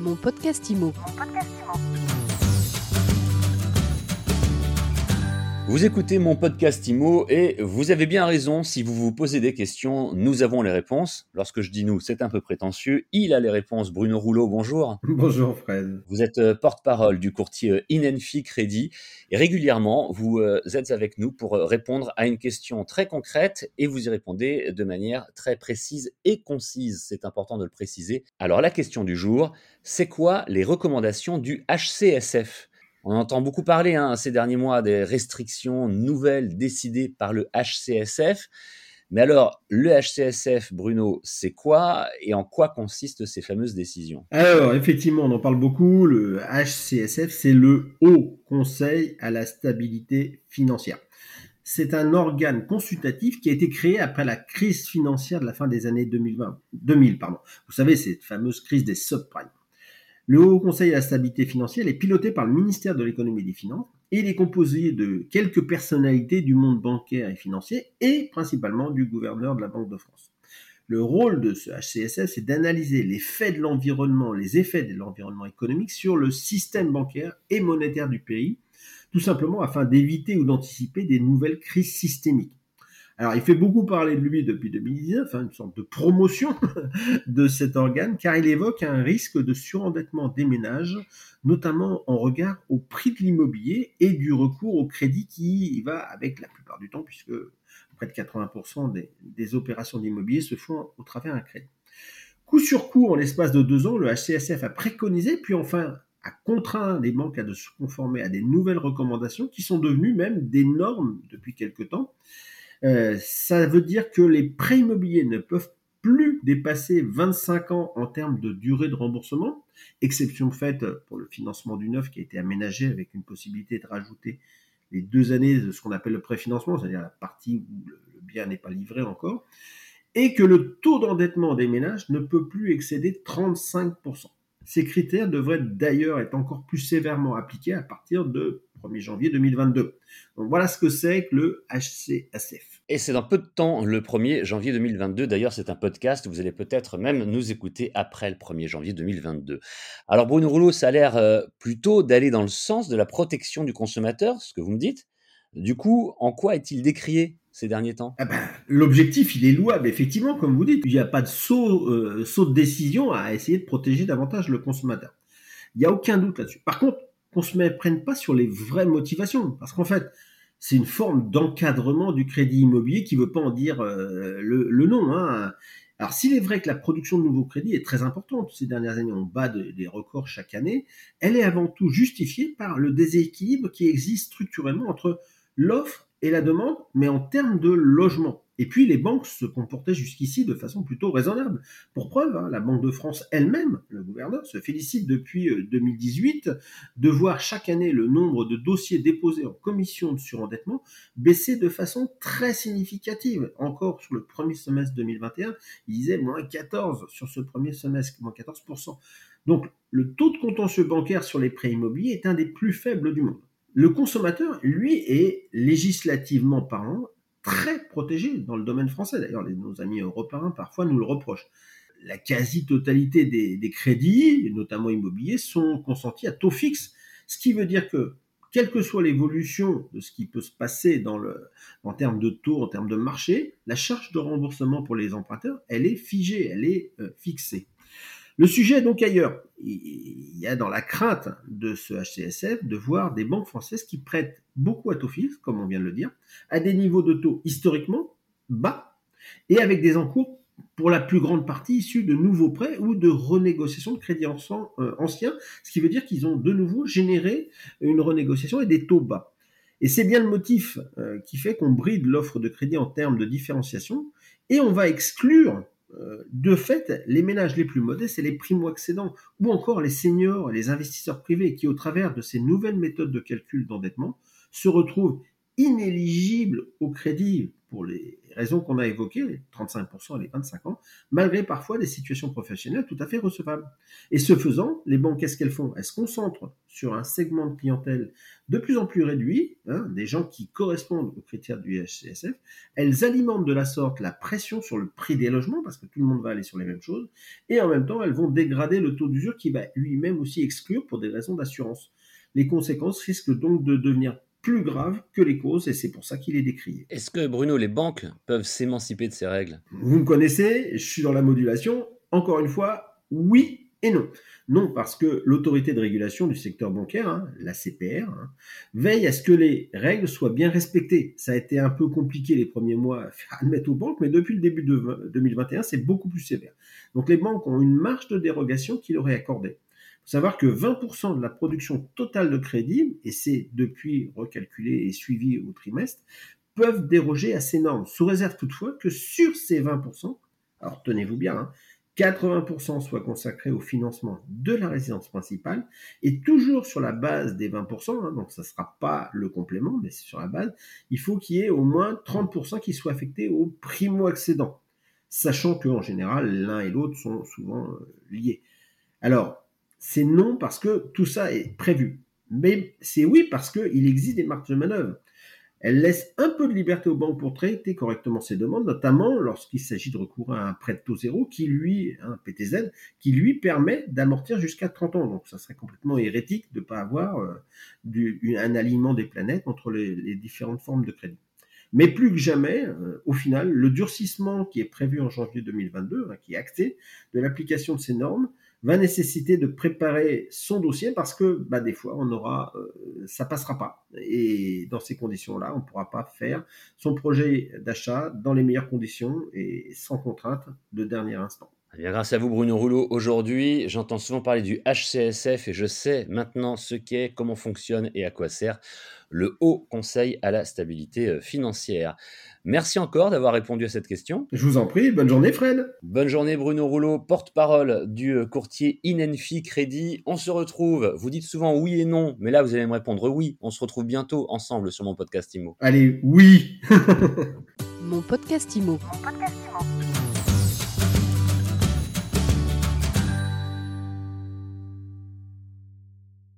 Mon podcast IMO. Vous écoutez mon podcast IMO et vous avez bien raison, si vous vous posez des questions, nous avons les réponses. Lorsque je dis nous, c'est un peu prétentieux. Il a les réponses. Bruno Rouleau, bonjour. Bonjour Fred. Vous êtes euh, porte-parole du courtier Inenfi Crédit et régulièrement, vous euh, êtes avec nous pour euh, répondre à une question très concrète et vous y répondez de manière très précise et concise. C'est important de le préciser. Alors la question du jour, c'est quoi les recommandations du HCSF on entend beaucoup parler hein, ces derniers mois des restrictions nouvelles décidées par le HCSF. Mais alors, le HCSF, Bruno, c'est quoi et en quoi consistent ces fameuses décisions? Alors, effectivement, on en parle beaucoup. Le HCSF, c'est le Haut Conseil à la stabilité financière. C'est un organe consultatif qui a été créé après la crise financière de la fin des années 2020, 2000. Pardon. Vous savez, cette fameuse crise des subprimes. Le Haut Conseil à la stabilité financière est piloté par le ministère de l'économie et des finances et il est composé de quelques personnalités du monde bancaire et financier et principalement du gouverneur de la Banque de France. Le rôle de ce HCSF, c'est d'analyser les faits de l'environnement, les effets de l'environnement économique sur le système bancaire et monétaire du pays, tout simplement afin d'éviter ou d'anticiper des nouvelles crises systémiques. Alors, il fait beaucoup parler de lui depuis 2019, hein, une sorte de promotion de cet organe, car il évoque un risque de surendettement des ménages, notamment en regard au prix de l'immobilier et du recours au crédit qui y va avec la plupart du temps, puisque près de 80% des, opérations d'immobilier se font au travers d'un crédit. Coup sur coup, en l'espace de deux ans, le HCSF a préconisé, puis enfin a contraint les banques à se conformer à des nouvelles recommandations qui sont devenues même des normes depuis quelque temps. Euh, ça veut dire que les prêts immobiliers ne peuvent plus dépasser 25 ans en termes de durée de remboursement, exception faite pour le financement du neuf qui a été aménagé avec une possibilité de rajouter les deux années de ce qu'on appelle le préfinancement, c'est-à-dire la partie où le bien n'est pas livré encore, et que le taux d'endettement des ménages ne peut plus excéder 35%. Ces critères devraient d'ailleurs être encore plus sévèrement appliqués à partir de 1er janvier 2022. Donc voilà ce que c'est que le HCSF. Et c'est dans peu de temps, le 1er janvier 2022. D'ailleurs, c'est un podcast, vous allez peut-être même nous écouter après le 1er janvier 2022. Alors Bruno Rouleau, ça a l'air euh, plutôt d'aller dans le sens de la protection du consommateur, ce que vous me dites. Du coup, en quoi est-il décrié ces derniers temps? Ah ben, L'objectif, il est louable, effectivement, comme vous dites. Il n'y a pas de saut, euh, saut de décision à essayer de protéger davantage le consommateur. Il n'y a aucun doute là-dessus. Par contre, qu'on se prenne pas sur les vraies motivations. Parce qu'en fait, c'est une forme d'encadrement du crédit immobilier qui veut pas en dire euh, le, nom. Hein. Alors s'il est vrai que la production de nouveaux crédits est très importante, ces dernières années on bat des records chaque année, elle est avant tout justifiée par le déséquilibre qui existe structurellement entre l'offre et la demande, mais en termes de logement. Et puis les banques se comportaient jusqu'ici de façon plutôt raisonnable. Pour preuve, hein, la Banque de France elle-même, le gouverneur, se félicite depuis 2018 euh, de voir chaque année le nombre de dossiers déposés en commission de surendettement baisser de façon très significative. Encore sur le premier semestre 2021, il disait moins 14 sur ce premier semestre, moins 14%. Donc le taux de contentieux bancaire sur les prêts immobiliers est un des plus faibles du monde. Le consommateur, lui, est législativement parlant très protégé dans le domaine français. D'ailleurs, nos amis européens parfois nous le reprochent. La quasi-totalité des, crédits, notamment immobiliers, sont consentis à taux fixe, ce qui veut dire que quelle que soit l'évolution de ce qui peut se passer dans le, en termes de taux, en termes de marché, la charge de remboursement pour les emprunteurs, elle est figée, elle est euh, fixée. Le sujet est donc ailleurs. Il y a dans la crainte de ce HCSF de voir des banques françaises qui prêtent beaucoup à taux fixe, comme on vient de le dire, à des niveaux de taux historiquement bas et avec des encours pour la plus grande partie issus de nouveaux prêts ou de renégociations de crédits euh, anciens, ce qui veut dire qu'ils ont de nouveau généré une renégociation et des taux bas. Et c'est bien le motif euh, qui fait qu'on bride l'offre de crédit en termes de différenciation et on va exclure de fait, les ménages les plus modestes et les primo-accédants, ou encore les seniors les investisseurs privés qui, au travers de ces nouvelles méthodes de calcul d'endettement, se retrouvent inéligibles au crédit pour les raisons qu'on a évoquées, les 35% et les 25 ans, malgré parfois des situations professionnelles tout à fait recevables. Et ce faisant, les banques, qu'est-ce qu'elles font? Elles se concentrent sur un segment de clientèle de plus en plus réduit, hein, des gens qui correspondent aux critères du HCSF. Elles alimentent de la sorte la pression sur le prix des logements, parce que tout le monde va aller sur les mêmes choses, et en même temps, elles vont dégrader le taux d'usure qui va lui-même aussi exclure pour des raisons d'assurance. Les conséquences risquent donc de devenir plus grave que les causes et c'est pour ça qu'il est décrié. Est-ce que Bruno, les banques peuvent s'émanciper de ces règles? Vous me connaissez, je suis dans la modulation. Encore une fois, oui et non. Non, parce que l'autorité de régulation du secteur bancaire, hein, la CPR, hein, veille à ce que les règles soient bien respectées. Ça a été un peu compliqué les premiers mois à faire admettre aux banques, mais depuis le début de 2021, c'est beaucoup plus sévère. Donc les banques ont une marge de dérogation qui leur est accordée savoir que 20% de la production totale de crédit, et c'est depuis recalculé et suivi au trimestre, peuvent déroger à ces normes, sous réserve toutefois que sur ces 20%, alors tenez-vous bien, 80% hein, soient consacrés au financement de la résidence principale, et toujours sur la base des 20%, hein, donc ça ne sera pas le complément, mais c'est sur la base, il faut qu'il y ait au moins 30% qui soient affectés au primo-accédant, sachant qu'en général, l'un et l'autre sont souvent euh, liés. Alors, c'est non parce que tout ça est prévu. Mais c'est oui parce qu'il existe des marques de manœuvre. Elle laisse un peu de liberté aux banques pour traiter correctement ces demandes, notamment lorsqu'il s'agit de recourir à un prêt de taux zéro qui lui, un PTZ, qui lui permet d'amortir jusqu'à 30 ans. Donc ça serait complètement hérétique de ne pas avoir euh, un alignement des planètes entre les, différentes formes de crédit. Mais plus que jamais, euh, au final, le durcissement qui est prévu en janvier 2022, hein, qui est acté de l'application de ces normes, va nécessiter de préparer son dossier parce que bah, des fois on aura euh, ça passera pas et dans ces conditions là on pourra pas faire son projet d'achat dans les meilleures conditions et sans contrainte de dernier instant. Eh bien, grâce à vous, Bruno Rouleau, aujourd'hui, j'entends souvent parler du HCSF et je sais maintenant ce qu'est, comment fonctionne et à quoi sert le Haut Conseil à la stabilité euh, financière. Merci encore d'avoir répondu à cette question. Je vous en prie, bonne journée Fred. Bonne journée Bruno Rouleau, porte-parole du euh, courtier Inenfi Crédit. On se retrouve, vous dites souvent oui et non, mais là vous allez me répondre oui. On se retrouve bientôt ensemble sur mon podcast IMO. Allez, oui Mon podcast IMO. Mon podcast IMO.